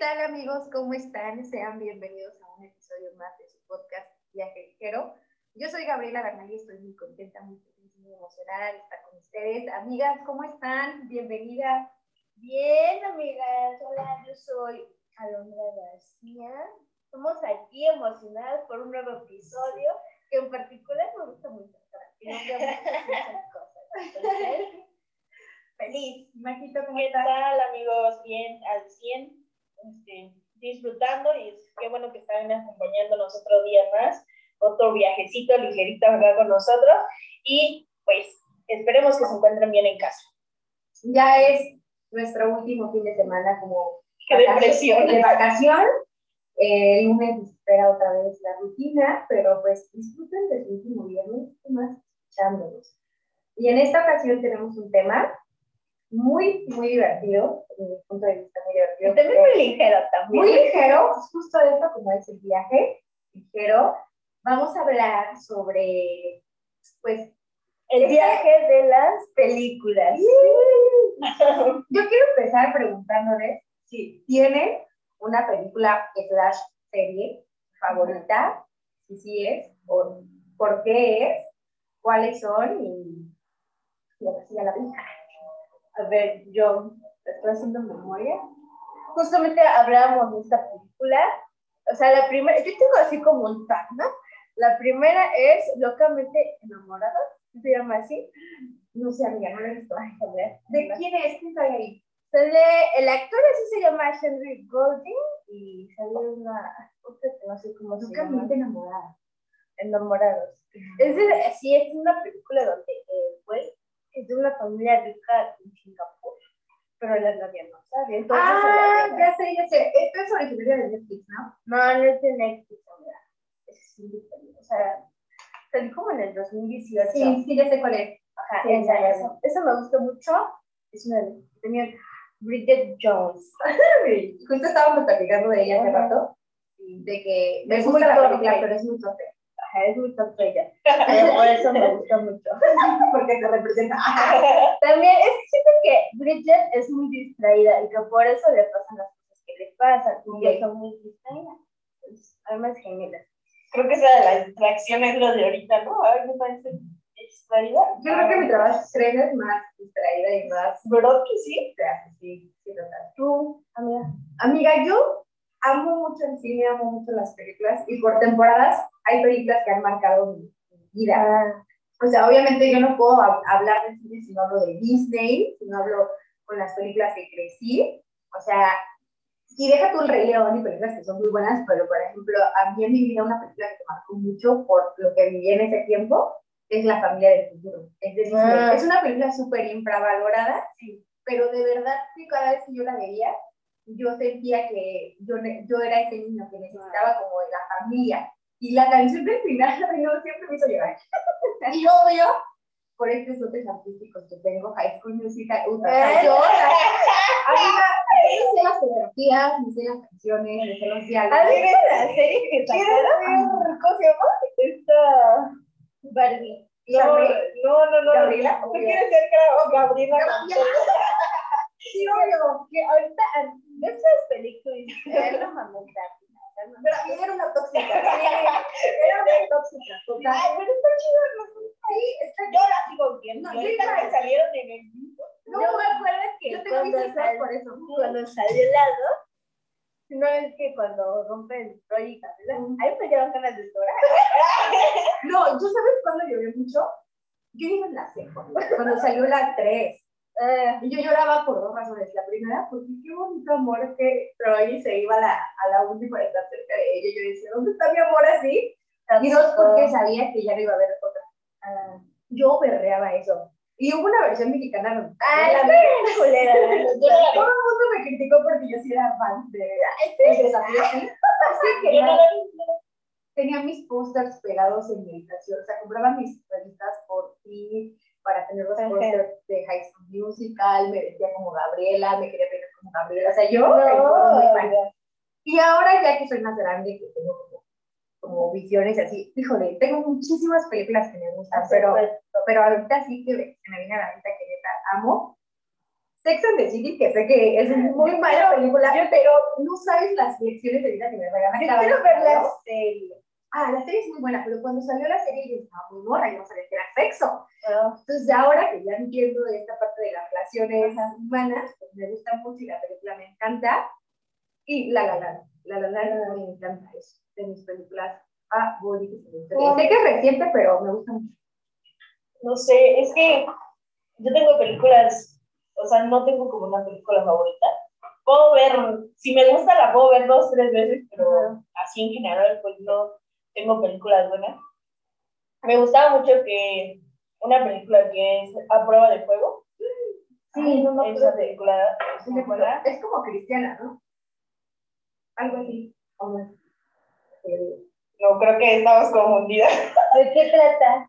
tal amigos? ¿Cómo están? Sean bienvenidos a un episodio más de su podcast Viaje Ligero. Yo soy Gabriela Bernal y estoy muy contenta, muy feliz, muy emocionada de estar con ustedes. Amigas, ¿cómo están? Bienvenida. Bien, amigas. Hola, yo soy Alondra García. Estamos aquí emocionadas por un nuevo episodio que en particular me gusta mucho. Y nos muchas cosas. Entonces, feliz. Majito, ¿cómo ¿Qué estás? tal, amigos? Bien, al 100, este, disfrutando y qué bueno que están acompañándonos otro día más, otro viajecito ligerito acá con nosotros y pues esperemos que se encuentren bien en casa. Ya es nuestro último fin de semana como de vacación. Eh, el lunes espera otra vez la rutina, pero pues disfruten de su último viernes más escuchándonos. Y en esta ocasión tenemos un tema muy, muy divertido, desde mi punto de vista muy divertido. Y también muy ligero también. muy ligero, es justo esto como es el viaje, ligero. Vamos a hablar sobre, pues, El viaje de las películas. yo quiero empezar preguntándoles si tienen una película slash serie favorita, si sí es, o por qué es, cuáles son y lo que siga la vida. A ver, yo estoy haciendo memoria. Justamente hablábamos de esta película. O sea, la primera, yo tengo así como un tag, ¿no? La primera es Locamente Enamorado, se llama así. No sé, amiga, no lo he visto. ¿De quién es? ¿Quién sale ahí? Sale, el actor así se llama Henry Golding y sale una, otra que no sé cómo se llama. Locamente enamorada. Enamorados. Es de, sí, es una película donde, eh, güey, es de una familia rica en Singapur, pero la novia no sabe. Entonces, ah, ya sé, ya sé. Esto es originario de Netflix, ¿no? No, no es de Netflix, amiga. Es independiente. O sea, salió como en el 2018. Sí, sí, ya sé cuál es. Ajá, sí, esa, ya, ya. esa, esa me gustó mucho. Es una de tenía Bridget Jones. Justo estábamos platicando de ella hace rato, de que me gusta la película, pero es muy torpe, es muy tonta ella. Por eso me gustó mucho. porque te representa. También es que siento que Bridget es muy distraída y que por eso le pasan las cosas que le pasan. Y que son muy distraídas. Pues, Almas gemelas. Creo que esa de la distracción es lo de ahorita, ¿no? Ay, me parece distraída. Yo creo que mi trabajo estreno es más distraída y más ¿Verdad que sí? sí, sí, sí, total. Tú, amiga. Amiga, yo amo mucho el cine, amo mucho las películas y por temporadas hay películas que han marcado mi, vida. Ah, O sea, obviamente yo no puedo hab- hablar de cine si no hablo de Disney, si no hablo con las películas que crecí. O sea, y deja tú el Rey León y películas que son muy buenas, pero por ejemplo, a mí en mi vida una película que me marcó mucho por lo que viví en ese tiempo es La familia del futuro. Es de Disney. Ah. Es una película súper infravalorada, sí, pero de verdad que cada vez que yo la veía, yo sentía que yo, yo era ese niño que necesitaba como de la familia. Y la canción del final, ay, no, siempre me hizo llorar. y obvio, por estos dotes artísticos que tengo, High School Musical, ¿Eh? yo, amiga, me sé las coreografías, me sé las canciones, me sé los ¿Has diálogos. visto la serie que sacaron? ¿Cómo se llama? Esta Barbie. No, Gabriela. no, no, no. Gabriela, ¿Tú quieres ser Gra- Gabriela? Sí, obvio. Que ahorita, de esas películas, era una mamita. Pero a mí era una tóxica, sí, era una tóxica, total. Ay, pero está chido, ¿no? Sí, está Yo la sigo viendo. No, yo ahorita que salieron en el No me acuerdo que Yo cuando, sal- por eso. cuando salió el lado, no es que cuando rompe el Troy y Camila, ahí me dieron ganas de llorar. No, ¿yo sabes cuándo lloré mucho? Yo iba en la seco, cuando salió la 3. Eh, Y yo lloraba por dos razones. La primera, porque qué bonito amor que Troy se iba a la, a la uni para estar cerca de ella. Yo decía, ¿dónde está mi amor así? Y dos, porque sabía que ya no iba a haber otra. Ah, Yo berreaba eso. Y hubo una versión mexicana donde Ay, la- culera. la neta. todo el mundo me criticó porque yo sí era fan de, de Desafío Sí. Así que no tenía mis pósters pegados en mi habitación, o sea, compraba mis revistas por ti para tener los pósters de High School Musical, me vestía como Gabriela, me quería ver como Gabriela, o sea, yo No, muy amiga. Y ahora ya que soy más grande, que tengo como, como visiones así, híjole, tengo muchísimas películas que me gustan, pero, Pues, pero ahorita sí que se me viene a la mente que neta amo, Sex and the City, que sé que es muy mala película, pero no sabes las lecciones de vida que me regalan Yo quiero ver la serie. Ah, la serie es muy buena, pero cuando salió la serie yo estaba muy morra, yo no sabía que era sexo. Ah, Entonces ahora que ya entiendo de esta parte de las relaciones humanas, pues me gusta mucho y la película me encanta. Y La La Land, La La Land me encanta, es de mis películas favoritas. ¿Cómo? Sé que es reciente, pero me gusta mucho. No sé, es que yo tengo películas, o sea, no tengo como una película favorita. Puedo ver, si me gusta la puedo ver dos, tres veces, pero así en general, pues no tengo películas buenas. Me gustaba mucho que una película que es A Prueba de Fuego. Sí, no me Esa acuerdo. película es muy buena. Es como cristiana, ¿no? Algo así. ¿o no? No, creo que estamos confundidas. ¿De qué trata?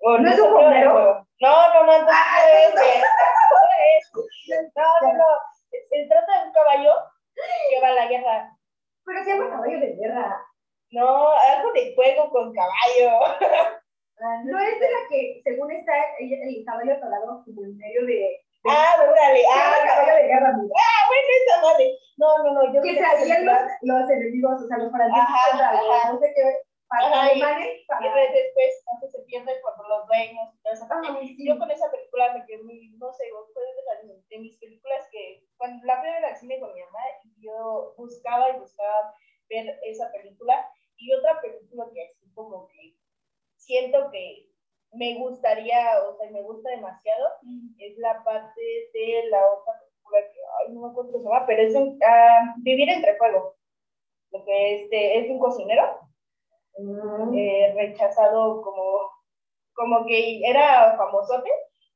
O ¿No es un bombero? Fuego. No, no, no, entonces Ah, no es, güey. No, no, no. Se trata de un caballo que va a la guerra. Pero se llama Caballo de Guerra. No, algo de fuego con caballo. No es de la que, según está, el caballo atorado como en medio de. Ah, órale. Llama Ah, Caballo de Guerra, amiga. bueno, esa madre. No, no, no. Yo Que hacían los, los enemigos, o sea, los franceses Ajá, contra no sé qué, para alemanes, y después entonces se pierde por los dueños. Yo con esa película me quedé muy, no sé, fue de, de mis películas que cuando la fui a ver al cine con mi mamá, yo buscaba y buscaba ver esa película. Y otra película que así como que siento que me gustaría, o sea, me gusta demasiado, es la parte de la otra película que, ay, no me acuerdo se llama, pero es un, ah, Vivir entre fuego. Lo que este, es un cocinero Mm. eh, rechazado como, como que era famosote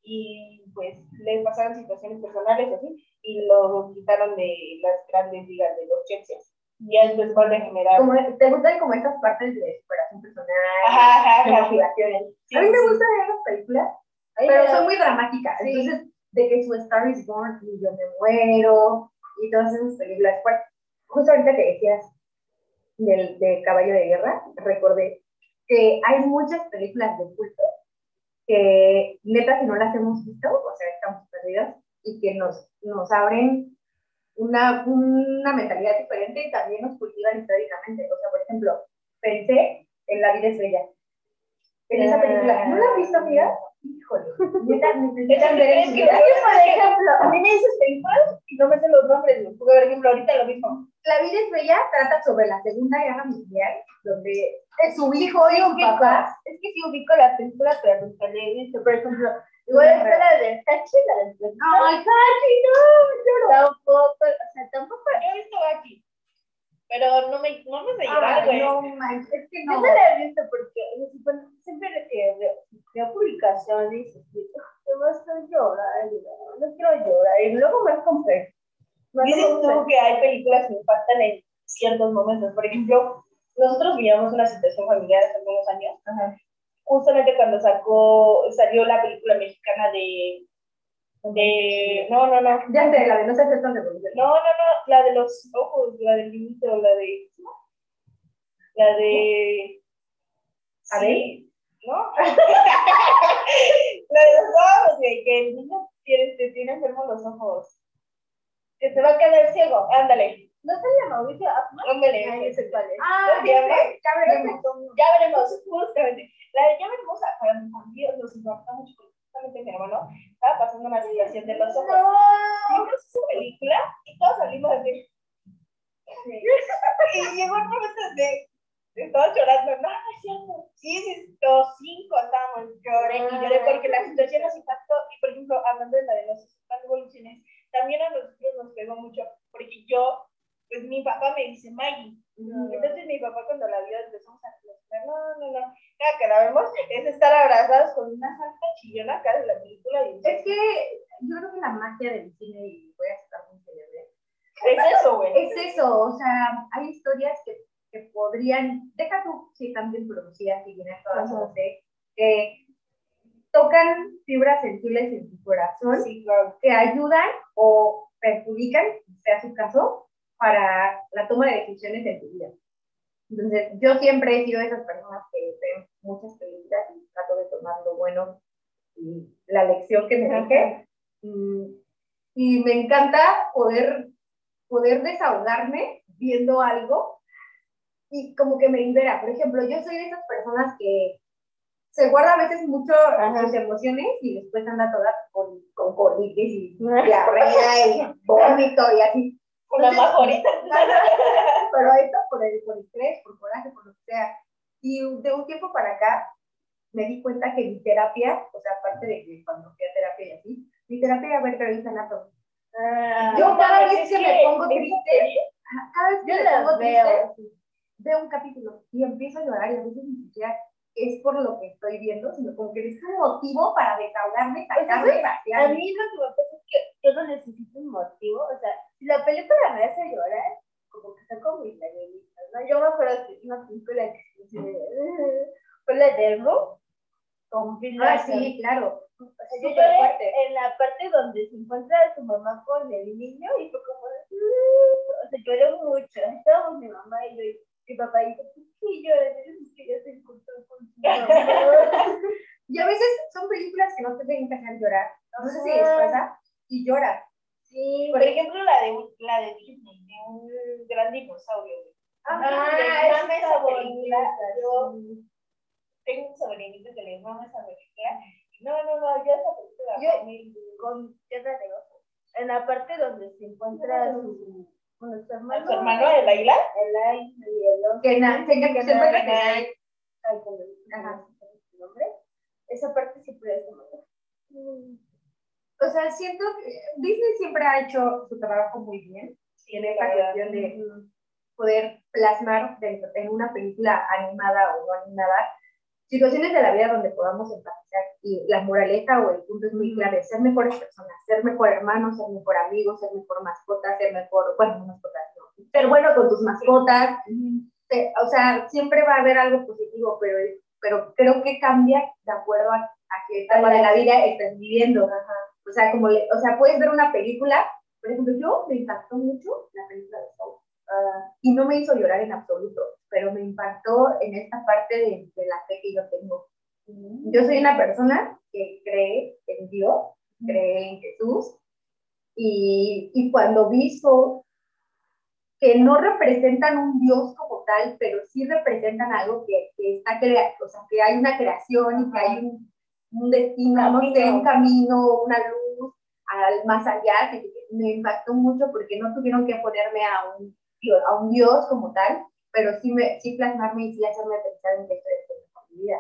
y pues le pasaron situaciones personales así y lo quitaron de las grandes ligas de los Chelsea y ya después a generar Como, ¿Te gustan como estas partes de superación personal, Ajá, ajá, de ajá. motivaciones? Sí, a mí me sí. gusta ver las películas, Ahí pero me son muy dramáticas. Sí. Entonces, de que su Star is Born y yo me muero y todas esas películas. Pues, justo ahorita que decías del, de Caballo de Guerra, recordé que hay muchas películas de culto que, neta, si no las hemos visto, o sea, estamos perdidas y que nos, nos abren una, una mentalidad diferente y también nos cultivan históricamente. O sea, por ejemplo, pensé en La vida es bella. En esa película, ¿no la has visto, amiga? Híjole, neta, en Es que, por ejemplo, a mí me dices películas y no me sé los nombres. Porque, por ejemplo, ahorita lo mismo. La vida es bella trata sobre la Segunda Guerra Mundial, donde es su hijo y ubico. papá. Es que sí ubico la película, pero nunca la he visto. Por ejemplo, igual está de Tachi, la de Ay, Cachi, no, Tampoco, o sea, tampoco. Yo he visto aquí, pero no me, no me sé llorar, Ay, güey. no manches, es que Yo no. no la he visto porque o sea, bueno, siempre que veo, veo publicaciones te vas a llorar, no, no quiero llorar. Y luego me compré. Dices tú que hay películas que impactan en ciertos momentos. Por ejemplo, nosotros vivíamos una situación familiar hace algunos años. Justamente cuando sacó, salió la película mexicana de. de no, no, no. Ya sé, la de no se aceptan de revolución. No, no, no. La de los ojos, la del niñito, la de. La de. A Sí, ¿No? la de los ojos, güey, que el niño tiene, tiene enfermos los ojos. Que se va a quedar ciego. Ándale. ¿No se llama Mauricio Afman? Ándale. Ay, ese cuál es. Ah, Ya veremos. Ya veremos, justamente. La de ya veremos, a- para mi familia nos impacta mucho, justamente mi hermano estaba pasando una situación de los ojos. Vimos esa película y todos salimos así. Y llegó un momento de. Estaba llorando, no, no es cierto. Sí, sí, los cinco estábamos, lloré y lloré porque la situación nos impactó. Y por ejemplo, hablando de la de las evoluciones, también a nosotros nos pegó mucho, porque yo, pues mi papá me dice Maggie. Entonces mi papá cuando la vio empezamos a platicar, no, no, no, cada que la vemos es estar abrazados con una santa chillona acá de la película. Y Es que yo creo que la magia del cine, y voy a estar muy seria, ¿eh? es eso, güey. es eso, o sea, hay historias que, que podrían, deja tú si están bien producidas y bien actuadas, no sé, que tocan fibras sensibles en tu corazón, Sí, claro. que ayudan o perjudican, sea su caso, para la toma de decisiones en tu vida. Entonces, yo siempre he sido de esas personas que ven muchas películas y trato de tomar lo bueno y la lección que me deje. Mm, y me encanta poder, poder desahogarme viendo algo y como que me libera. Por ejemplo, yo soy de esas personas que se guarda a veces mucho sus emociones y después anda toda con, con colitis y diarrea y vómito y así. Una majorita. Pero esto por el, por estrés, por coraje, por lo que sea. Y de un tiempo para acá me di cuenta que mi terapia, o sea, aparte de que cuando fui a terapia y así, mi terapia era ver Grey's Anatomy. Ah, yo cada vez que me pongo triste, cada vez que me pongo triste, veo un capítulo y empiezo a llorar y a veces ni siquiera es por lo que estoy viendo, sino como que es un motivo para desahogarme, sacarme, A mí lo que me pasa es que yo no necesito un motivo, o sea, la película me hace llorar, como que está como lagrimitas, ¿no? Yo me acuerdo que una película que se fue la de Ru, con Ah, sí, claro. O sea, yo lloré en la parte donde se encuentra su mamá con el niño y fue como, uh", o sea, lloré mucho, estábamos mi mamá y yo mi papá dijo, ¿por qué lloras? que ya se encontró con su mamá. y a veces son películas que no te tienen que hacer llorar. No sé si les pasa y lloras. Sí. Por ejemplo, la de, la de Disney, de un gran dinosaurio. Ah, ah esa bonita. Yo tengo un sobrinito que le mama esa película. No, no, no, yo esa película yo, con Tierra de Ojo. En la parte donde se encuentra su con su hermano. ¿Su hermano el Aila? El Aila y el otro. Que na, que, que se encuentra que Ay, con el nombre. Esa parte siempre es como. O sea, siento que Disney siempre ha hecho su trabajo muy bien. Tiene esta cuestión de poder plasmar dentro, en una película animada o no animada situaciones de la vida donde podamos empatizar y la moraleja o el punto es muy clave, ser mejores personas, ser mejor hermano, ser mejor amigo, ser mejor mascota, ser mejor, bueno, mascotas, no, ser bueno con tus mascotas, o sea, siempre va a haber algo positivo, pero, pero creo que cambia de acuerdo a, a qué etapa de la vida estás viviendo. O sea, como, o sea, puedes ver una película, por ejemplo, yo me impactó mucho la película de Soul, uh, y no me hizo llorar en absoluto pero me impactó en esta parte de, de la fe que yo tengo. Yo soy una persona que cree en Dios, cree en Jesús, y, y cuando vi que no representan un Dios como tal, pero sí representan algo que, que está crea o sea, que hay una creación y que hay un, un destino, no sé, un camino, una luz al más allá, que me impactó mucho porque no tuvieron que ponerme a un, a un Dios como tal, pero sí, me, sí plasmarme y sí hacerme pensar en que esto es mi vida.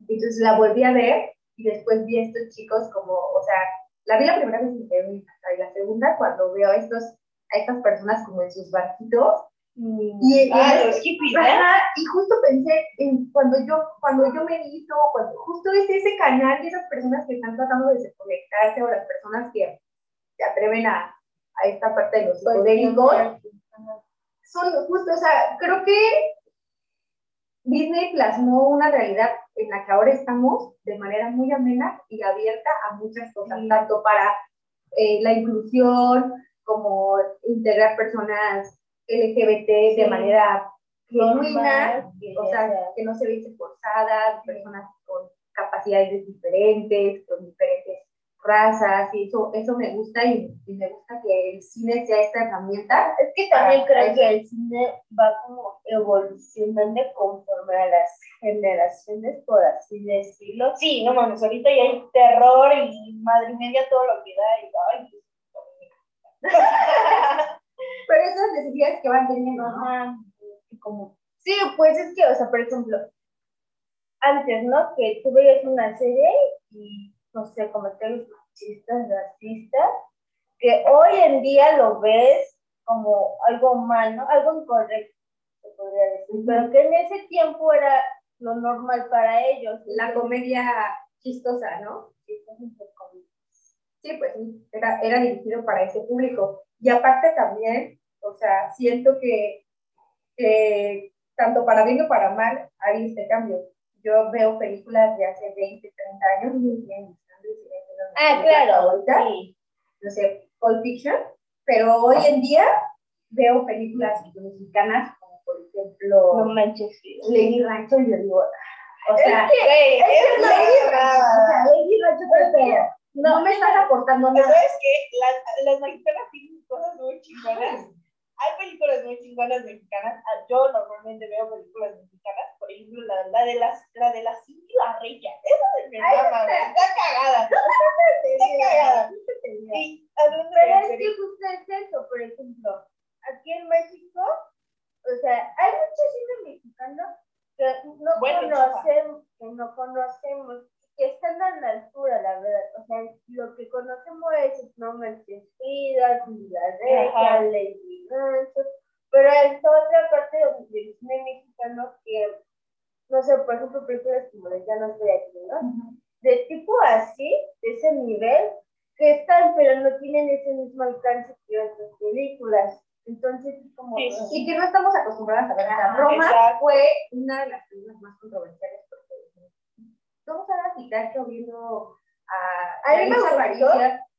Entonces la volví a ver y después vi a estos chicos como, o sea, la vi la primera vez y me quedé muy y la segunda cuando veo a, estos, a estas personas como en sus barquitos mm. y, justo pensé en cuando yo, cuando yo medito, cuando justo es ese canal de esas personas que están tratando de desconectarse o las personas que se atreven a, a esta parte de los psicodélicos, son justo, o sea, creo que Disney plasmó una realidad en la que ahora estamos de manera muy amena y abierta a muchas cosas, tanto para eh, la inclusión como integrar personas LGBT de manera genuina, o sea, que no se vean forzadas, personas con capacidades diferentes, con diferentes razas y eso, eso me gusta y, me gusta que el cine sea esta herramienta. Es que también creo que el cine va como evolucionando conforme a las generaciones, por así decirlo. Sí, no mames, ahorita ya hay terror y madre media todo lo que da y ay, pues, Pero esas necesidades que van teniendo, ¿no? Como, sí, pues es que, o sea, por ejemplo, antes, ¿no? Que tú veías una serie y no sé, comentarios machistas, racistas, que hoy en día lo ves como algo mal, ¿no? Algo incorrecto, se podría decir, pero que en ese tiempo era lo normal para ellos. La comedia chistosa, ¿no? Sí, pues era, era dirigido para ese público. Y aparte también, o sea, siento que, que tanto para bien como para mal hay este cambio. Yo veo películas de hace 20, 30 años y bien Ah, claro, sí. No sé, Pulp Fiction, pero hoy en día veo películas mexicanas como por ejemplo no manches, Lady Rancho y yo digo, o sea, es que, es, es, Lady Rancho, o sea, Lady Rancho, pero no, me estás aportando nada. es que las, las mexicanas tienen cosas muy chingonas. Hay películas muy chingonas mexicanas. Ah, Yo normalmente veo películas mexicanas. Por ejemplo, la, la de las la de la Cindy la Reya. Esa de mi mamá. Está cagada. Está cagada. Hablando Pero es que justo es eso, por ejemplo, aquí en México, o sea, hay mucho cine mexicano que no Bueno, conocemos, que no conocemos, que están a la altura, la verdad. O sea, lo que conocemos es No Manches Frida, La Regia. Lady Ganso, pero hay toda otra parte donde el cine mexicano que, no sé, por ejemplo, películas como de Ya no estoy aquí, ¿no? de tipo así, de ese nivel, que están, pero no tienen ese mismo alcance que otras películas. Entonces, es como. Sí, sí, Y que no estamos acostumbradas a ver. Roma exacto. fue una de las películas más controversiales todos ahora Pikachu viendo a A. Aparicio,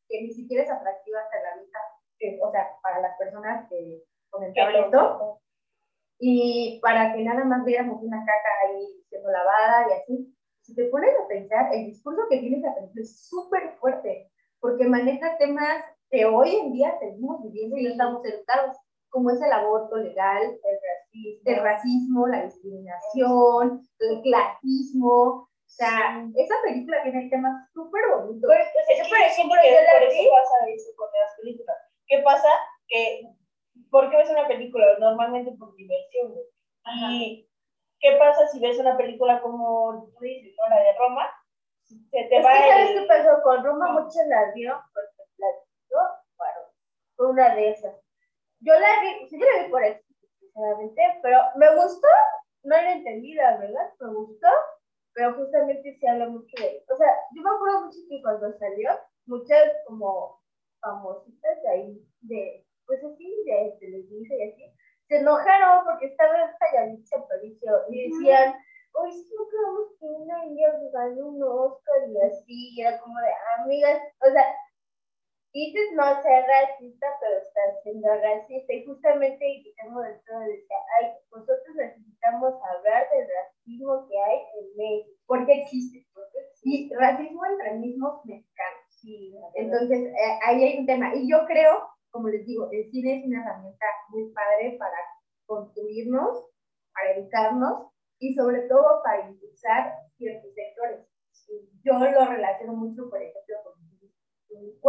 que ni siquiera es atractiva hasta la vista, que, o sea, para las personas que comentaban esto, y para que nada más viéramos una caca ahí siendo lavada y así. Si te pones a pensar, el discurso que tiene esa película es súper fuerte, porque maneja temas que hoy en día seguimos viviendo y no estamos educados, como es el aborto legal, el racismo, el racismo la discriminación, el clasismo. O sea, esa película tiene temas súper bonitos. Pero, pues, es que yo la vi- eso pasa eso con las películas. ¿Qué pasa? Que, ¿por qué ves una película? Normalmente por diversión. Y, ¿qué pasa si ves una película como tú dices, ¿no? La de Roma? Se te Es va que, ¿sabes el- qué pasó? Con Roma No. mucho la vio porque platicó, bueno, fue una de esas. Yo la vi, sí, yo la vi por eso, sinceramente, pero me gustó, no la entendí, la verdad, me gustó, pero justamente se habla mucho de, o sea, yo me acuerdo mucho que cuando salió, muchas como famositas de ahí, de, pues así, de Televisa y así, se enojaron porque estaba esta Yalitza Aparicio y decían, hoy sí no creemos que una india gane un Oscar y así, y era como de, amigas, o sea, dices no ser racista, pero estás siendo racista, y justamente Guillermo del Toro decía, ay, nosotros necesitamos hablar del racismo que hay en México. porque existe. Y racismo entre mismos mexicanos. Sí, Entonces, eh, ahí hay un tema. Y yo creo, como les digo, el cine es una herramienta muy padre para construirnos, para educarnos y sobre todo para impulsar ciertos sectores. Yo lo relaciono mucho, con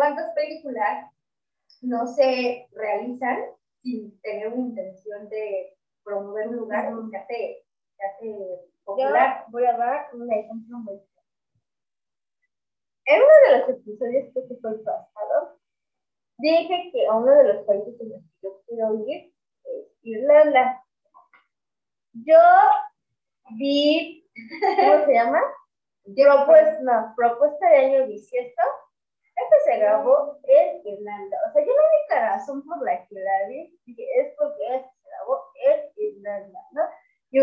cuántas películas no se realizan sin tener una intención de promover un lugar se hace, hace Yo popular. voy a dar un ejemplo muy. En uno de los episodios que se fue el pasado, dije que a uno de los países en los que yo quiero ir es Irlanda. Yo vi, ¿cómo se llama? Propuesta, no, propuesta de año bisiesto. Este se grabó en Irlanda. O sea, yo la única razón por la que la vi es porque este se grabó en Irlanda, ¿no? Yo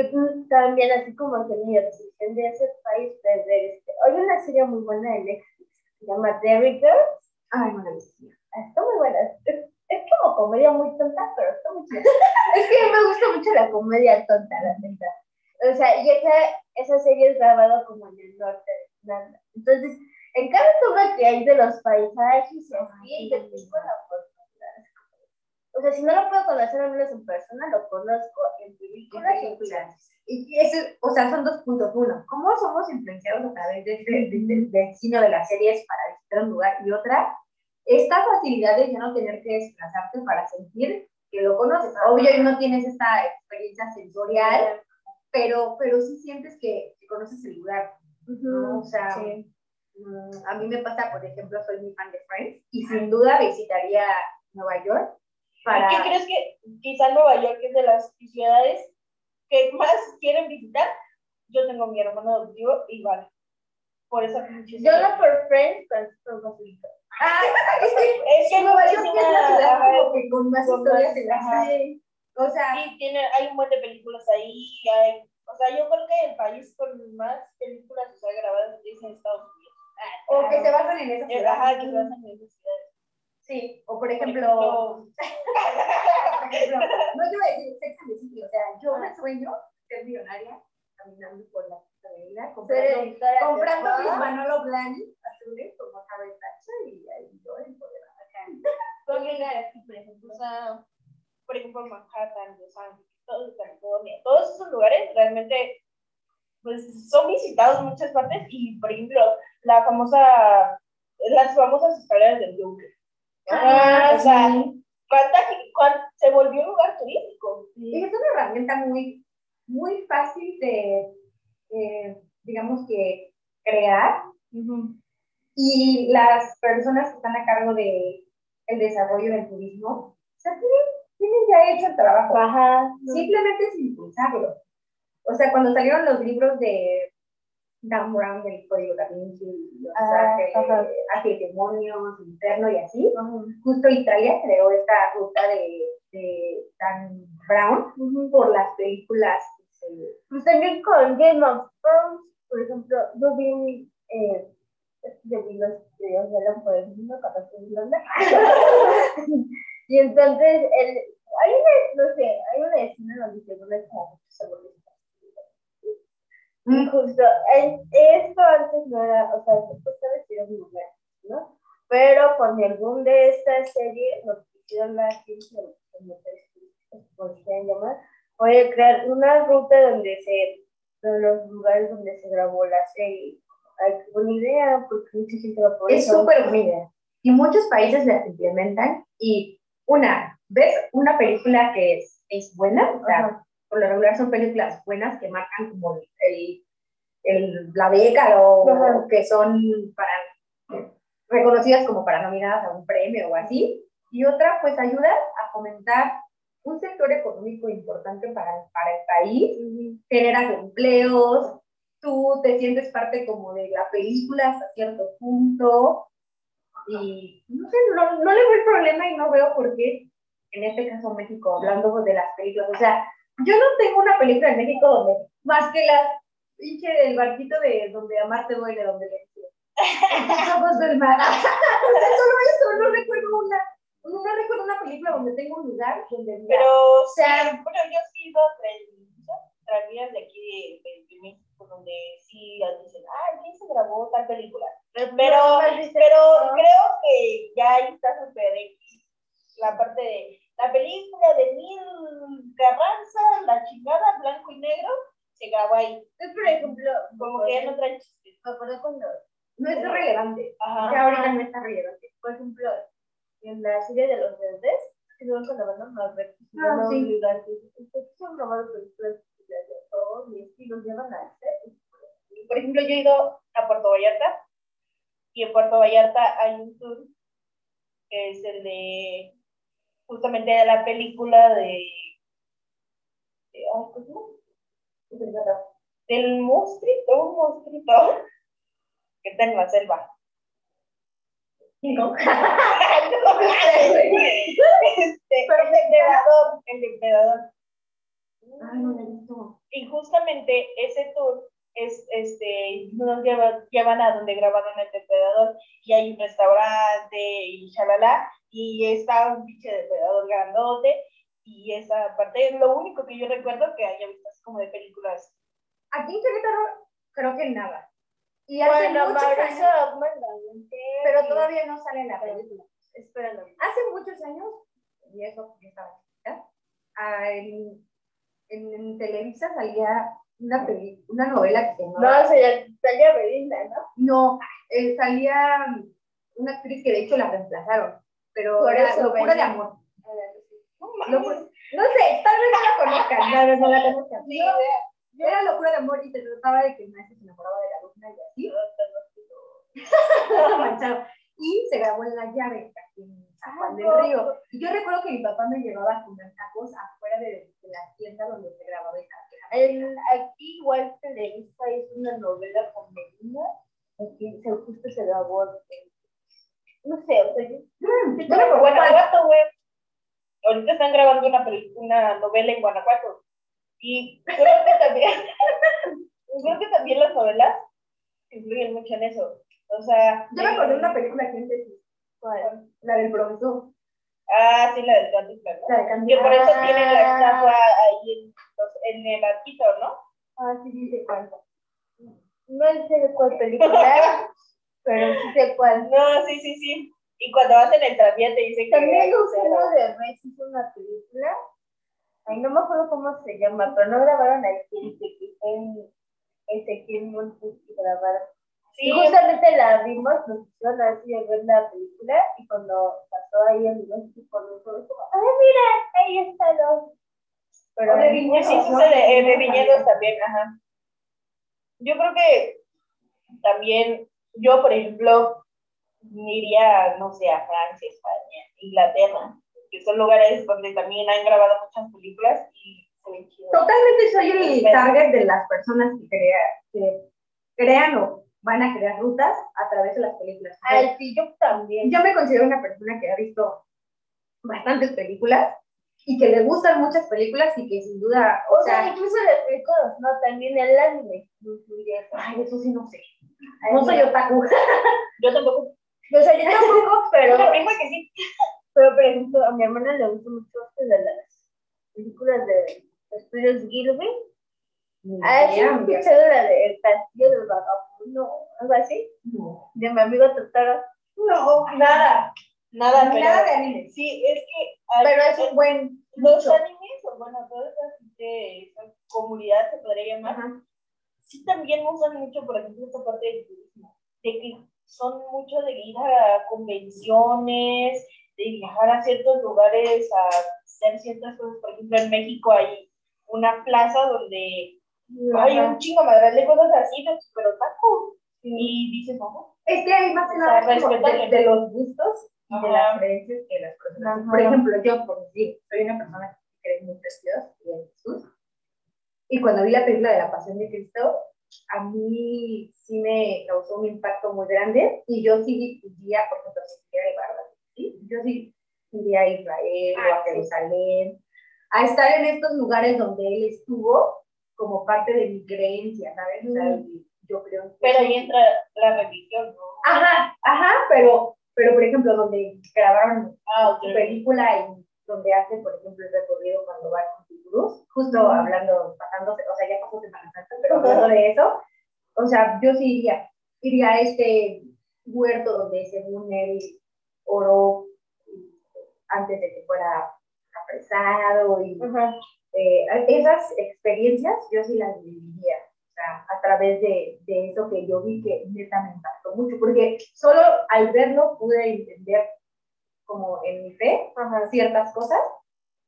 también, así como que mi obsesión de ese país, pues, de este, hay una serie muy buena de Netflix que se llama Derry Girls. Ay, maravilloso. Está muy buena. Es, es como comedia muy tonta, pero está muy chida. es que me gusta mucho la comedia tonta, la neta. O sea, y esa, esa serie es grabada como en el norte de Irlanda. Entonces, en cada toma que hay de los paisajes y así, yo tengo la oportunidad. O sea, si no lo puedo conocer al menos en persona, lo conozco en películas y en películas. Y eso, o sea, son dos puntos. Uno, ¿cómo somos influenciados a través de este- de- de- del cine de las series para visitar un lugar? Y otra, esta facilidad de ya no tener que desplazarte para sentir que lo conoces. Obvio, no tienes esta experiencia sensorial, pero, pero sí sientes que, que conoces el lugar. ¿no? O sea, Sí. Mm, a mí me pasa, por ejemplo, soy muy fan de Friends y sin duda visitaría Nueva York para... ¿Qué crees que quizá Nueva York es de las ciudades que más quieren visitar? Yo tengo a mi hermano adoptivo igual. Por eso Yo no por Friends, pero por. Ah, es que Es que Nueva York es la ciudad como que con más historias en la. O sea, Sí, tiene, hay un montón de películas ahí. hay- o sea, yo creo que el país con más películas o sea, grabadas es en Estados Unidos. O que se basan en esa Eh, ciudad. Ajá, que se basan en esas ciudades. Sí, o por ejemplo, ejemplo, por ejemplo, no a decir Sex and the City, o sea, yo me sueño ser millonaria caminando por la Ser comprando, comprando mis. Manolo Blahnik azules como Thatcher y ahí yo empoderada. Porque, por ejemplo, O sea, por ejemplo, Manhattan, Los Ángeles, California, todos esos lugares realmente pues, son visitados en muchas partes y, por ejemplo, la famosa, las famosas escaleras del Duque. Ah, o sea, sí. ¿cuánta, se volvió un lugar turístico. Y es una herramienta muy, muy fácil de, eh, digamos que, crear y las personas que están a cargo de el desarrollo del turismo, o sea, tienen, tienen ya hecho el trabajo. Ajá. Simplemente es impulsarlo. O sea, cuando salieron los libros de Dan Brown del Código Da Vinci, Los Ah, ajá. Ángeles Demonios, Inferno y así, justo Italia creó esta ruta de, de Dan Brown por las películas que se Pues también con Game of Thrones, por ejemplo, yo vi, eh, yo vi los videos de la por el mundo capaz de Irlanda. y entonces, el, hay una, no sé, hay una escena donde se vuelve como mucho sabor. Y justo, esto antes no era, o sea, esto estaba vestido de mujer, ¿no? Pero con el boom de esta serie, lo que hicieron mujeres, como se llamar, fue crear una ruta donde se, de los lugares donde se grabó la serie. Ay, qué buena idea, porque mucha gente va a poder Es súper buena idea. Y muchos países las implementan. Y una, ves una película que es, es buena, o sea. Por lo regular son películas buenas que marcan como el, el, la década o Ajá. que son para, reconocidas como para nominadas a un premio o así. Y otra, pues ayuda a fomentar un sector económico importante para, para el país, generas empleos, tú te sientes parte como de la película hasta cierto punto y no sé, no, no le veo el problema y no veo por qué, en este caso México, hablando de las películas, o sea, yo no tengo una película en México donde, más que la pinche del barquito de donde amarte duele, donde le dice, "Tus ojos del mar. Solo eso, no recuerdo una, no recuerdo una película donde tengo un lugar donde Pero, o sea, bueno, yo sí he ido tranvías de aquí de, de México, donde sí dicen, ah, aquí se grabó tal película. Pero, pero no. creo que ya ahí está súper X, la parte de la película de Mil Carranza, la chingada, blanco y negro, se grabó ahí. Entonces, por ejemplo, Como que ya no trae chistes. me acuerdo cuando, no es relevante. Ajá. Ya ahorita no está relevante. por ejemplo, en la serie de los verdes, que no con la banda Marvel, que se Ah, sí. Que son grabados películas y los llevan a hacer. Por ejemplo, yo he ido a Puerto Vallarta y en Puerto Vallarta hay un tour que es el de justamente de la película de, de del monstruito, un monstruito que está en la selva. No. este, el depredador, el depredador. Ay, no me gustó. Y justamente ese tour es, este, nos lleva- llevan a donde grabaron el depredador y hay un restaurante y shalala, y está un pinche depredador grandote y esa parte es lo único que yo recuerdo que haya visto así como de películas. Aquí en Querétaro creo que nada. Y hace Bueno, muchos Mauricio años, pero todavía no sale la película. Espéralo. Hace muchos años, y eso yo estaba chiquita, en, en, en Televisa salía una, peli- una novela que se llamaba... No, sería Talia Belinda, ¿no? No, eh, salía una actriz que de hecho la reemplazaron, pero Por era eso, Locura de. Amor. No sé, tal vez no la conozcan, vez no la conozcan. Sí, Yo- era Locura de Amor y se trataba de que el maestro se enamoraba de la alumna y así. manchado. Y se grabó en la llave, aquí en San Juan del Río. Y yo recuerdo que mi papá me llevaba a comer tacos afuera de, de la tienda donde se grababa esa En, aquí igual Televisa hizo una novela con Belinda, aquí se, justo se grabó. No sé, o sea, yo, cuál- Guanajuato, güey. Ahorita están grabando una, una novela en Guanajuato. Y creo que también, creo que también las novelas influyen mucho en eso. O sea, Yo me acordé de una película que antes, ¿cuál? la del profesor. Ah, sí, la del Cantinflas, ¿no? La Que por eso tienen la Ah. estatua ahí en, en el arquito, ¿no? Ah, sí, sí sé cuál. No sé de cuál película, pero sí sé cuál. No, sí, sí, sí. Y cuando vas en el tranvía te dicen que... También Lucero de Reyes hizo una película. Ay, no me acuerdo cómo se llama, pero no grabaron aquí en Ezequiel Montes que grabaron. Sí, Y justamente la vimos, nos hicieron así de ver la película y cuando pasó ahí el video, con nosotros, como, ¡ay, mira! Ahí está los. Pero de viñedos, sí ¿no? sucede, en de viñedos también, ajá. Yo creo que también, yo por ejemplo, iría, no sé, a Francia, España, Inglaterra, que son lugares donde también han grabado muchas películas y. Totalmente soy el target de las personas que, crea, que crean o van a crear rutas a través de las películas. Al sí, yo también. Yo me considero una persona que ha visto bastantes películas y que le gustan muchas películas y que sin duda, O sea, incluso las películas, no, también el anime ay, eso sí no sé. No soy otaku. Yo tampoco. O sea, yo tampoco, pero, Pero prima que sí. pero por ejemplo, a mi hermana le gusta mucho las películas de estudios Gilby. Ah, sí, escuchado la de El Castillo del Vagabundo, algo así, No, de mi amigo Totoro. No, nada. Nada, pero. Nada de anime. Sí, es que. hay- Pero es un buen Los nicho. animes, o bueno, toda esa comunidad se podría llamar, Ajá. sí también usan mucho, por ejemplo, esta parte del turismo, de que son mucho de ir a convenciones, de viajar a ciertos lugares a hacer ciertas cosas. Por ejemplo, en México hay una plaza donde hay un chingo madral de cosas así, de super otaku. Y dices, no, Es que hay más que nada de, de los gustos y de Ajá. las creencias que las personas. Ajá. Por ejemplo, yo, por decir, soy una persona que cree mucho en Dios y en Jesús. Y cuando vi la película de la Pasión de Cristo, a mí sí me causó un impacto muy grande. Y yo sí iría, por ejemplo, si quisiera llevar ¿sí? yo sí iría a Israel o a Ah, sí. Jerusalén, a estar en estos lugares donde él estuvo como parte de mi creencia, ¿sabes? O sea, yo creo en pero ahí entra la religión, ¿no? Ajá, ajá, pero, pero por ejemplo, donde grabaron Ah, su película y donde hacen, por ejemplo, el recorrido cuando va con su cruz, justo hablando, pasándose, o sea, ya pasó Semana Santa, pero hablando de eso, o sea, yo sí iría, iría a este huerto donde según él oró antes de que fuera apresado y. eh, esas experiencias yo sí las viviría, o sea, a través de, de eso que yo vi que neta me impactó mucho, porque solo al verlo pude entender como en mi fe ciertas cosas,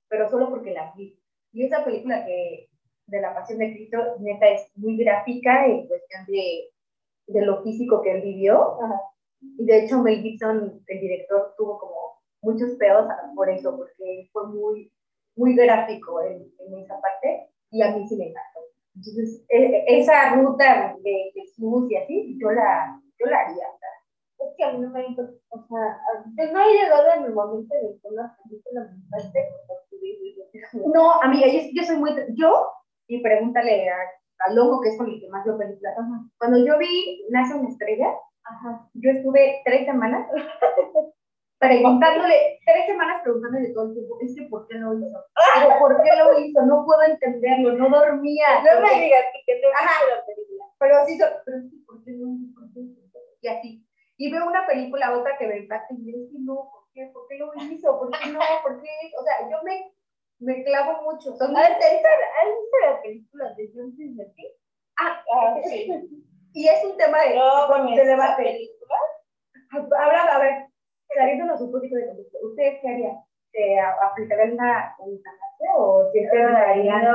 pero solo porque las vi. Y esa película que de la Pasión de Cristo, neta, es muy gráfica en cuestión de, de lo físico que él vivió. Y de hecho Mel Gibson, el director, tuvo como muchos pedos por eso, porque fue muy, muy gráfico en, en esa parte y a mí sí me encantó. Entonces, e- esa ruta de Jesús y así, yo la, yo la haría. o sea, Es que a mí no me o sea, no he llegado en el momento de que una película me vida. No, amiga, yo, yo soy muy... Yo, y pregúntale a, a Longo, que es con el que más veo películas. Cuando yo vi Nace una estrella, Ajá. yo estuve tres semanas preguntándole, tres semanas preguntándole todo el tiempo, es que ¿por qué lo hizo? Pero ¿por qué lo hizo? No puedo entenderlo, no dormía. No me digas que te Ajá. la película. Pero sí, pero sí, ¿por qué. Y así. Y veo una película, otra que me impacta y es que no, ¿por qué? ¿Por qué lo hizo? ¿Por qué no? ¿Por qué? O sea, yo me, me clavo mucho. Son ¿Has visto la película de John Smith? Ah, sí. Y es un tema de, No, con- de debate. película. A ver, saliéndonos un poquito de ¿ustedes qué harían? ¿Se aplicarían una eutanasia o si se harían?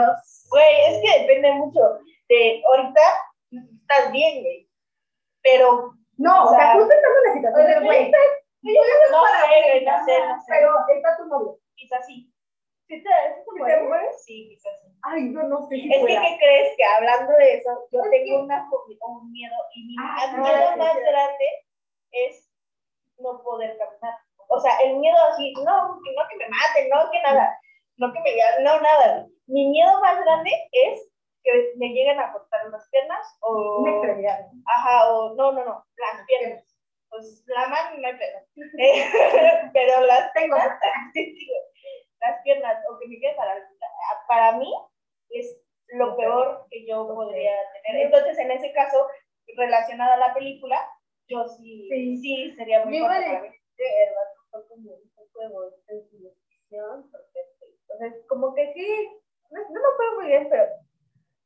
Güey, es que depende mucho de ahorita estás bien, güey. Pero No, o sea, justo estamos en la situación de, güey, no sé, no sé, no sé. pero está tu novio. Quizás sí. ¿Sí te, sí te ¿Sí mueres? Sí, quizás sí. Ay, yo no sé si Es que. ¿qué crees? Que hablando de eso, yo tengo una, un miedo, y mi Ah, miedo sí, más grande es no poder caminar. O sea, el miedo así, no, que no que me maten, no que nada, no que me no nada. Mi miedo más grande es que me lleguen a cortar las piernas o Una extremidad. ajá, o no, no, no, las piernas. Pues la mano no hay pedo. Pero las Tengo. las piernas, o que me quede paralizada. Para mí es lo peor que yo podría tener. Entonces, en ese caso, relacionada a la película, yo sí, sí, sería muy fuerte para mí. Fue como un poco de decisión, porque, o sea, como que sí, no, no me acuerdo muy bien, pero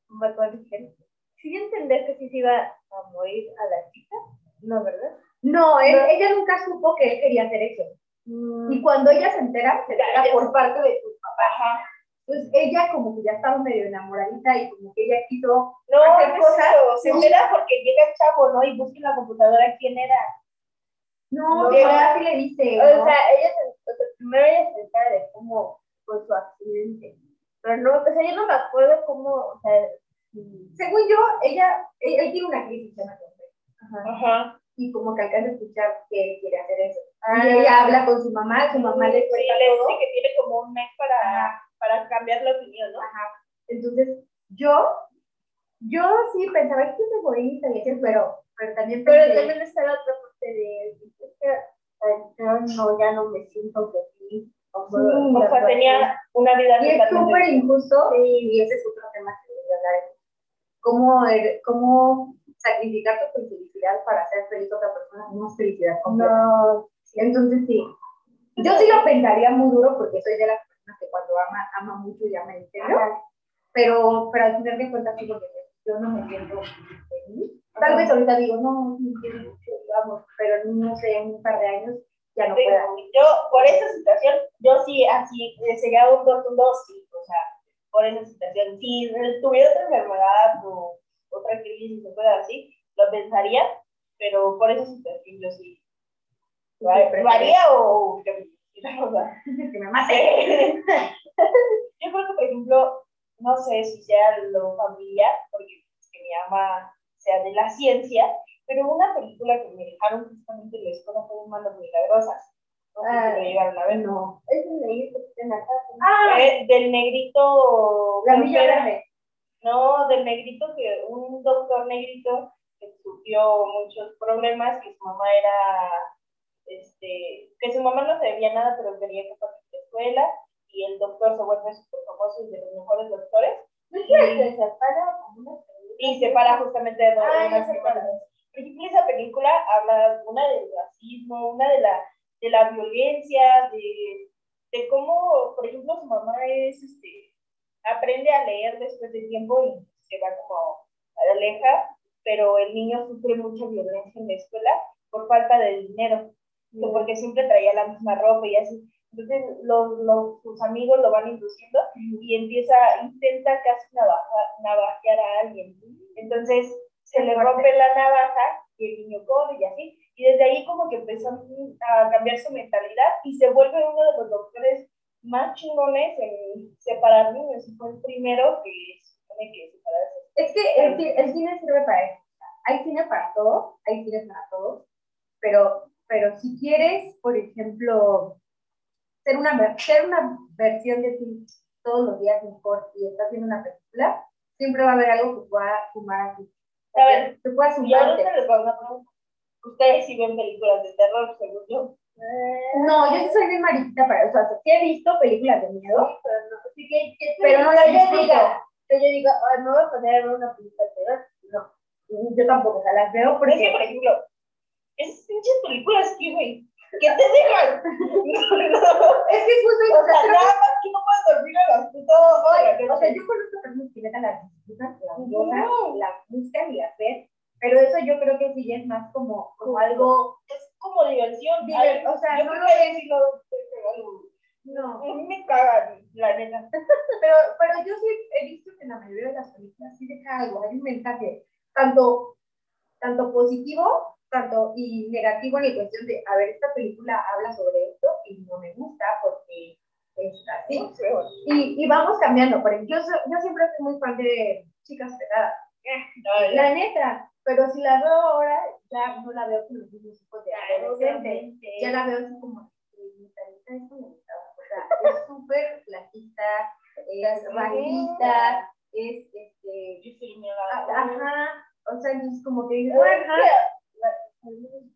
me acuerdo que sí entender que sí se iba a morir a la chica, ¿no, verdad? No, él, ella nunca supo que él quería hacer eso. Mm. Y cuando ella se entera, se entera por parte de su papá. Entonces ella como que ya estaba medio enamoradita y como que ella quiso no, hacer cosas. Se entera porque llega el chavo, ¿no? Y busca en la computadora quién era. No, no ella sí le dice. O sea, ella se, o sea, primero ella se entera de cómo fue su accidente. Pero no, o sea, yo no me acuerdo cómo, o sea, según yo, ella, él, tiene una crisis, se Ajá. Ajá. Y como que alcanza a escuchar que él quiere hacer eso. Ah. Y ella habla con su mamá, su mamá le cuenta sí, todo. que tiene como un mes para, para cambiar la opinión, ¿no? Ajá. Entonces, yo, yo sí pensaba que es egoísta y decir, pero, pero también pensé, Pero también está la otra parte de, yo no, ya no me siento feliz. O, sea, tenía una vida y es súper injusto y ese es otro tema que voy a hablar cómo, cómo sacrificar tu felicidad para hacer feliz a otra persona no es felicidad completa. No. Entonces sí, yo sí lo pensaría muy duro porque soy de las personas que cuando ama, ama mucho y ama serio, pero, pero al final de cuentas sí porque yo no me siento feliz. Tal vez ahorita digo, no, no vamos, pero no sé, en un par de años ya no puedo. Yo, por esa situación, yo sí, así, sería un rotundo sí, o sea, por esa situación. Si tuviera otra enfermedad o otra crisis o cosas así, lo pensaría, pero por esa situación yo sí. ¿Lo haría o que, que me mate? yo creo que, por ejemplo, no sé si sea lo familiar, porque que mi ama sea de la ciencia, pero una película que me dejaron justamente en la escuela fue Manos Milagrosas. No sé si lo llegaron a ver. No, es el negrito que Ah, eh, del negrito. La Villa Verde. No, del negrito que, un doctor negrito que sufrió muchos problemas, que su mamá era, este, que su mamá no sabía nada, pero quería que fuera a la escuela, y el doctor se vuelve súper famoso y de los mejores doctores. y, se separa y se para justamente de ah, una Por ejemplo, esa película habla una del racismo, una de la de la violencia, de, de cómo, por ejemplo, su mamá es, este, aprende a leer después de tiempo y se va como aleja, pero el niño sufre mucha violencia en la escuela por falta de dinero, porque siempre traía la misma ropa y así. Entonces los, los, sus amigos lo van induciendo y empieza, intenta casi navajear a alguien. Entonces se le rompe la navaja y el niño corre y así. Y desde ahí como que empezó a cambiar su mentalidad y se vuelve uno de los doctores más chingones en separar niños. Fue el primero que supone que separarse. Es que el, el, cine sirve para eso. Hay cine para todos, hay cine para todos, pero, pero si quieres, por ejemplo, ser una, ser una versión de ti todos los días mejor y estás viendo una película, siempre va a haber algo que pueda fumar a ti. A ver, que pueda sumarte. pregunta. Ustedes sí ven películas de terror, según yo. No, yo sí soy bien mariquita para, o sea, sí he visto películas de miedo, pero no, sí que, pero no las diga, que yo diga, no voy a poner una película de terror, no, yo tampoco, o sea, las veo porque... Es que, por ejemplo, esas pinches películas que, güey, ¿qué te dejan? Es que justo, o sea, nada más que no puedes dormir a las putas O sea, yo conozco personas que metan las disfrutan, las buscan, las buscan y las ven, pero eso yo creo que sí es más como, como algo... Es como diversión. Diver, o sea, yo no lo veo si no. A mí me cagan, la neta. pero, pero yo sí he visto que en la mayoría de las películas sí deja algo, hay un mensaje, tanto, tanto positivo tanto y negativo en la cuestión de, a ver, esta película habla sobre esto y no me gusta porque es así. Y, y vamos cambiando. Por ejemplo, yo, yo siempre soy muy fan de Chicas Pegadas. la neta, pero si la veo ahora, ya no la veo con los mismos ojos de adolescente. Ya la veo así como, es O sea, es súper platista, es rarita, es este. Ajá. O sea, es como que bueno,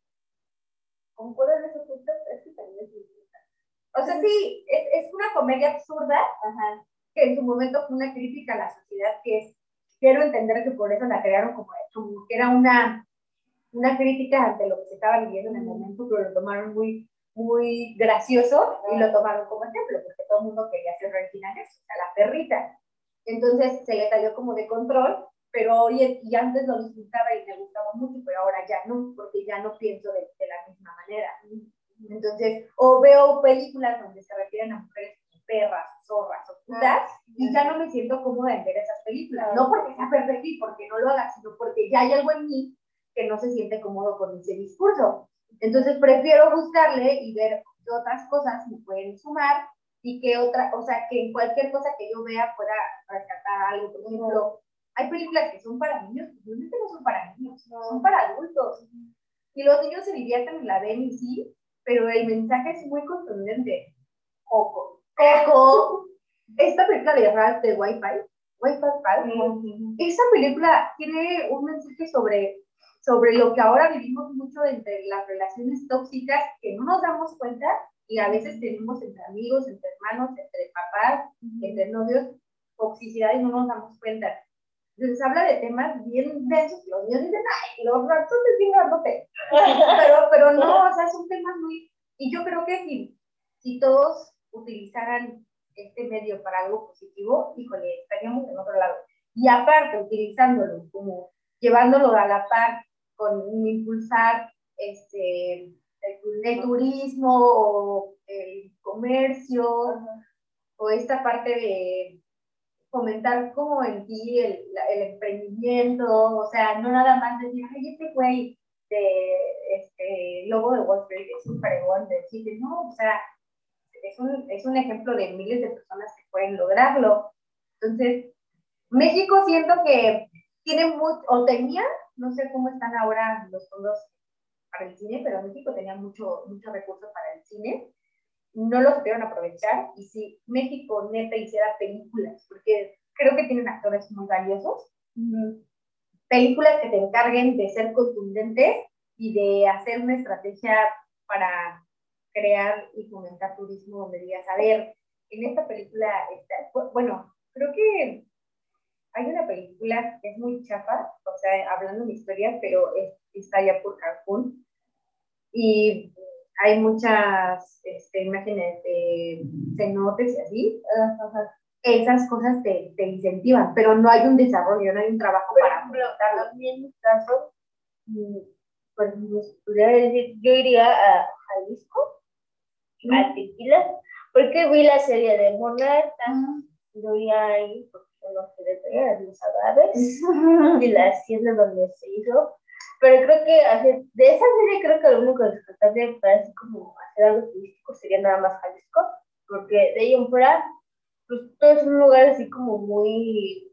¿Concuerdan esos puntos? Es que también es O sea, sí, es, es una comedia absurda, ajá, que en su momento fue una crítica a la sociedad que es, quiero entender que por eso la crearon como, como que era una, una crítica ante lo que se estaba viviendo en el momento, pero lo tomaron muy, muy gracioso y lo tomaron como ejemplo, porque todo el mundo quería ser Regina Gesso, o sea, la perrita. Entonces se le salió como de control, pero hoy y antes lo disfrutaba y me gustaba mucho, pero ahora ya no, porque ya no pienso de, de la misma manera. Entonces, o veo películas donde se refieren a mujeres perras, zorras o putas, y ya no me siento cómoda en ver esas películas. No porque sea perfecta y porque no lo haga, sino porque ya hay algo en mí que no se siente cómodo con ese discurso. Entonces prefiero buscarle y ver qué otras cosas me pueden sumar y que otra, o sea, que en cualquier cosa que yo vea pueda rescatar algo. Por ejemplo, hay películas que son para niños, realmente no son para niños, son para adultos. Y los niños se divierten y la ven y sí, pero el mensaje es muy contundente. Coco. Coco. Esta película de Ralph de Wi-Fi, Wi-Fi, esta película tiene un mensaje sobre sobre lo que ahora vivimos mucho entre las relaciones tóxicas que no nos damos cuenta y a veces tenemos entre amigos, entre hermanos, entre papás, entre novios, toxicidad y no nos damos cuenta. Entonces habla de temas bien densos, los niños dicen, ay, los ratos es bien pero, pero no, o sea, son temas muy... Y yo creo que si, si todos utilizaran este medio para algo positivo, híjole, estaríamos en otro lado. Y aparte, utilizándolo como llevándolo a la par con impulsar este, el, turismo o el comercio o esta parte de fomentar como en ti el, emprendimiento, o sea, no nada más decir, ay, este güey de este logo de Wall Street es un fregón, de decir, no, o sea, es un, es un ejemplo de miles de personas que pueden lograrlo. Entonces, México siento que tiene mucho, o tenía no sé cómo están ahora los fondos para el cine, pero México tenía mucho, mucho recursos para el cine. No lo supieron aprovechar. Y si México neta hiciera películas, porque creo que tienen actores muy valiosos, películas que te encarguen de ser contundentes y de hacer una estrategia para crear y fomentar turismo donde digas, a ver, en esta película, está, bueno, creo que hay una película que es muy chafa, o sea, hablando de historia, pero es, está allá por Cancún. Y hay muchas este, imágenes de cenotes y así. Esas cosas te, te, incentivan, pero no hay un desarrollo, no hay un trabajo para ejemplo, También en mi caso, mm, por ejemplo, decir, yo iría a Jalisco, a Tequila, porque vi la serie de Monarca. Yo iría ahí los que de los agaves y la hacienda donde se hizo. Pero creo que de esa serie creo que lo único rescatable para así como hacer algo turístico sería nada más Jalisco, porque de ahí en fuera, pues todo es un lugar así como muy,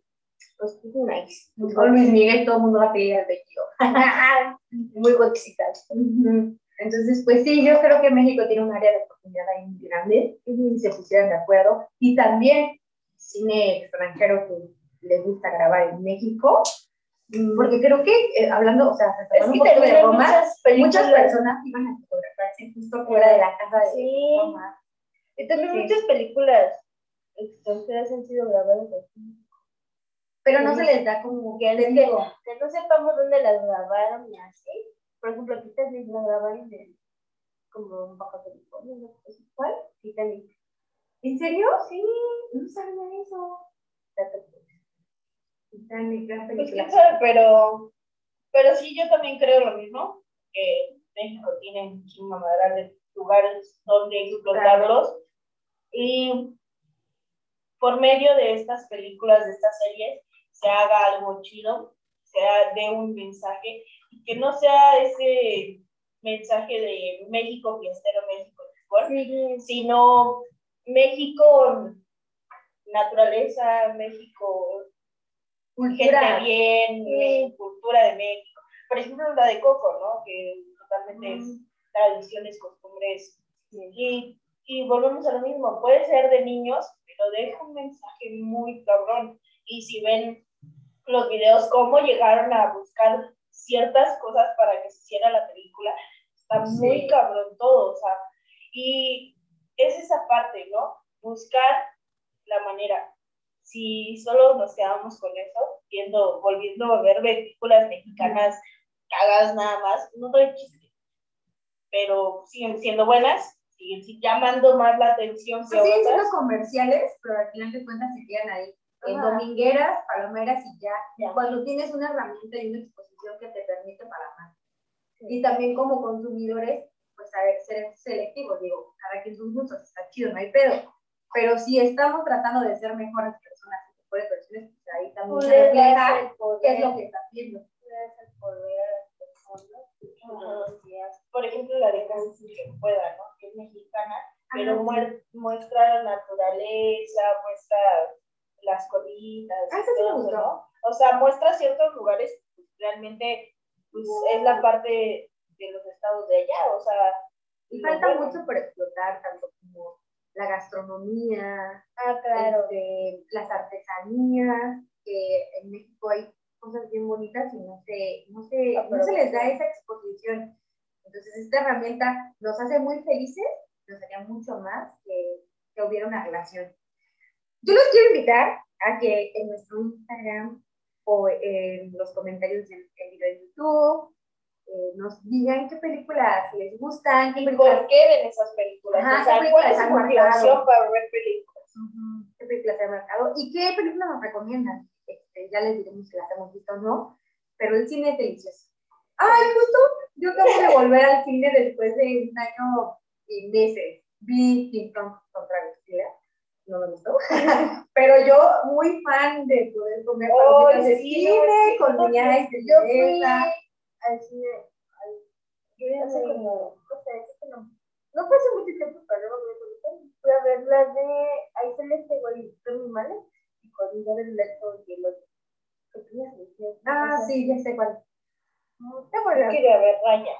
pues nice. Con Luis Miguel todo el mundo va a pedir al vestido. muy gótica. Entonces, pues sí, yo creo que México tiene un área de oportunidad ahí muy grande y se pusieron de acuerdo. Y también cine extranjero que les gusta grabar en México. Porque creo que, eh, hablando, o sea, es que un de Roma, muchas, muchas, personas iban a fotografarse justo fuera de la casa de sí. Roma. Y también muchas películas extranjeras han sido grabadas aquí. Pero no se les da como que, digo, que no sepamos dónde las grabaron y así. Por ejemplo, aquí también la grabaron en como un Baja California, ¿no? ¿Cuál? Titanic. ¿En serio? Sí, no sabía eso. Pues pero, pero sí, yo también creo lo mismo, que México tiene muchísima madera de lugares donde explotarlos. Y por medio de estas películas, de estas series, se haga algo chido, sea de un mensaje, y que no sea ese mensaje de México fiestero, México sí. sino México, naturaleza, México, cultura. gente bien, cultura de México. Por ejemplo, la de Coco, ¿no? Que totalmente es tradiciones, costumbres. Y, y volvemos a lo mismo, puede ser de niños, pero deja un mensaje muy cabrón. Y si ven los videos, cómo llegaron a buscar ciertas cosas para que se hiciera la película, está muy cabrón todo, o sea, y es esa parte, ¿no? Buscar la manera. Si solo nos quedamos con eso, viendo, volviendo a ver películas mexicanas cagadas nada más, no doy chiste. Pero siguen siendo buenas, siguen llamando más la atención que Siguen otras. siendo comerciales, pero al final de cuentas se quedan ahí. En domingueras, palomeras y ya. Ya. Cuando tienes una herramienta y una exposición que te permite para más. Y también como consumidores, pues a ver, ser selectivos, digo, cada quien sus gustos, está chido, no hay pedo. Pero si estamos tratando de ser mejores personas, mejores personas, pues ahí también se refleja qué es lo que está haciendo. el poder personas. Ajá. y así. Por ejemplo, la de Cáncer que pueda, ¿no? Que es mexicana, pero sí. muer- muestra la naturaleza, muestra las colinas. Ah, eso sí me todo, gustó. ¿no? O sea, muestra ciertos lugares, pues, realmente, pues, es la parte de los estados de allá, o sea. Y falta mucho por explotar, tanto la gastronomía, Ah, claro. este, las artesanías, que en México hay cosas bien bonitas y no se, no se, no se les da esa exposición. Entonces, esta herramienta nos hace muy felices, nos haría mucho más que, que hubiera una relación. Yo los quiero invitar a que en nuestro Instagram o en los comentarios del del video de YouTube eh, nos digan qué películas les gustan, qué ¿Y películas por qué ven esas películas? Ajá, o sea, ¿qué ¿cuál es su motivación para ver películas? Ujú. ¿Qué películas han marcado? ¿Y qué películas nos recomiendan? Este, ya les diremos si las hemos visto o no, pero el cine es delicioso. Ay, justo, yo acabo de volver al cine después de un año y meses. Vi King Kong contra Godzilla, no me gustó, pero yo muy fan de poder comer Oh, palomitas de sí, cine sí, con no, mi ice de Yo fui al cine, al, yo ya hace como- o sea, hace como, no fue hace mucho tiempo, pero me fui a ver las de, ahí se les pegó el mi madre, y con el Leto y el otro. Ah, sí, ya sé cuál. No te acuerdas. Quiero ver Raya.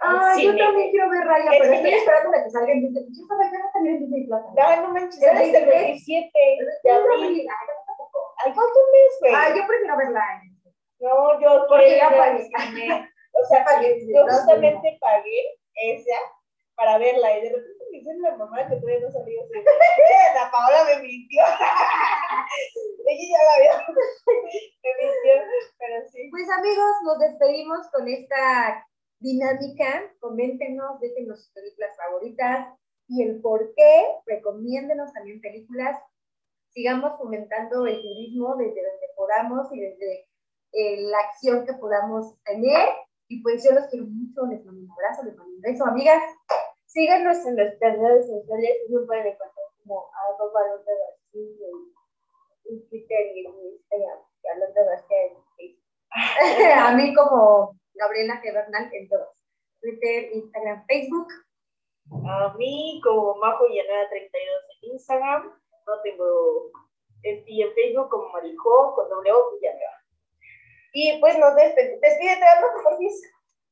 Ah, yo también quiero ver Raya, pero que estoy esperando a que salga en Disney. Yo sabía que no salía en Disney Plus. Ya, no manches, ¿El es el 23? 27 de abril. Ay, ¿cuánto mes, güey? Ah, yo prefiero verla No, yo Porque al pagué. O sea, pagué, yo justamente pagué esa para verla y de repente me dice la mamá que todavía no salió así. "Eh, La Paola me mintió. Ella ya la había me mintió, pero sí. Pues amigos, nos despedimos con esta dinámica. Coméntenos, déjenos sus películas favoritas y el por qué. Recomiéndenos también películas. Sigamos fomentando el turismo desde donde podamos y desde eh, la acción que podamos tener. Y pues yo los quiero mucho, les mando un abrazo, les mando un beso, amigas. Síganos en nuestras redes sociales nos pueden encontrar como arroba Londra García en- Twitter y en Instagram. y a Londra García en Facebook. a mí como Gabriela G. En todos. Twitter, Instagram, Facebook. A mí, como Majo Llanera 32 en Instagram, no tengo. En Facebook como Marijo con doble O. Y pues nos despedimos. Despídete, por.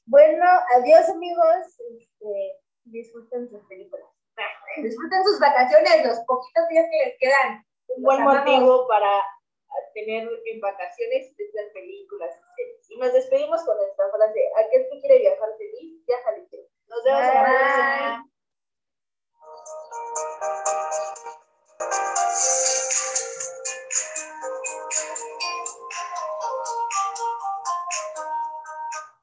Bueno, adiós amigos. Este, disfruten sus películas. Disfruten sus vacaciones, los poquitos días que les quedan. un buen amamos. motivo para tener en vacaciones estas películas y nos despedimos con esta frase, aquel que quiere viajar feliz, viaja ligero. Nos vemos en la próxima.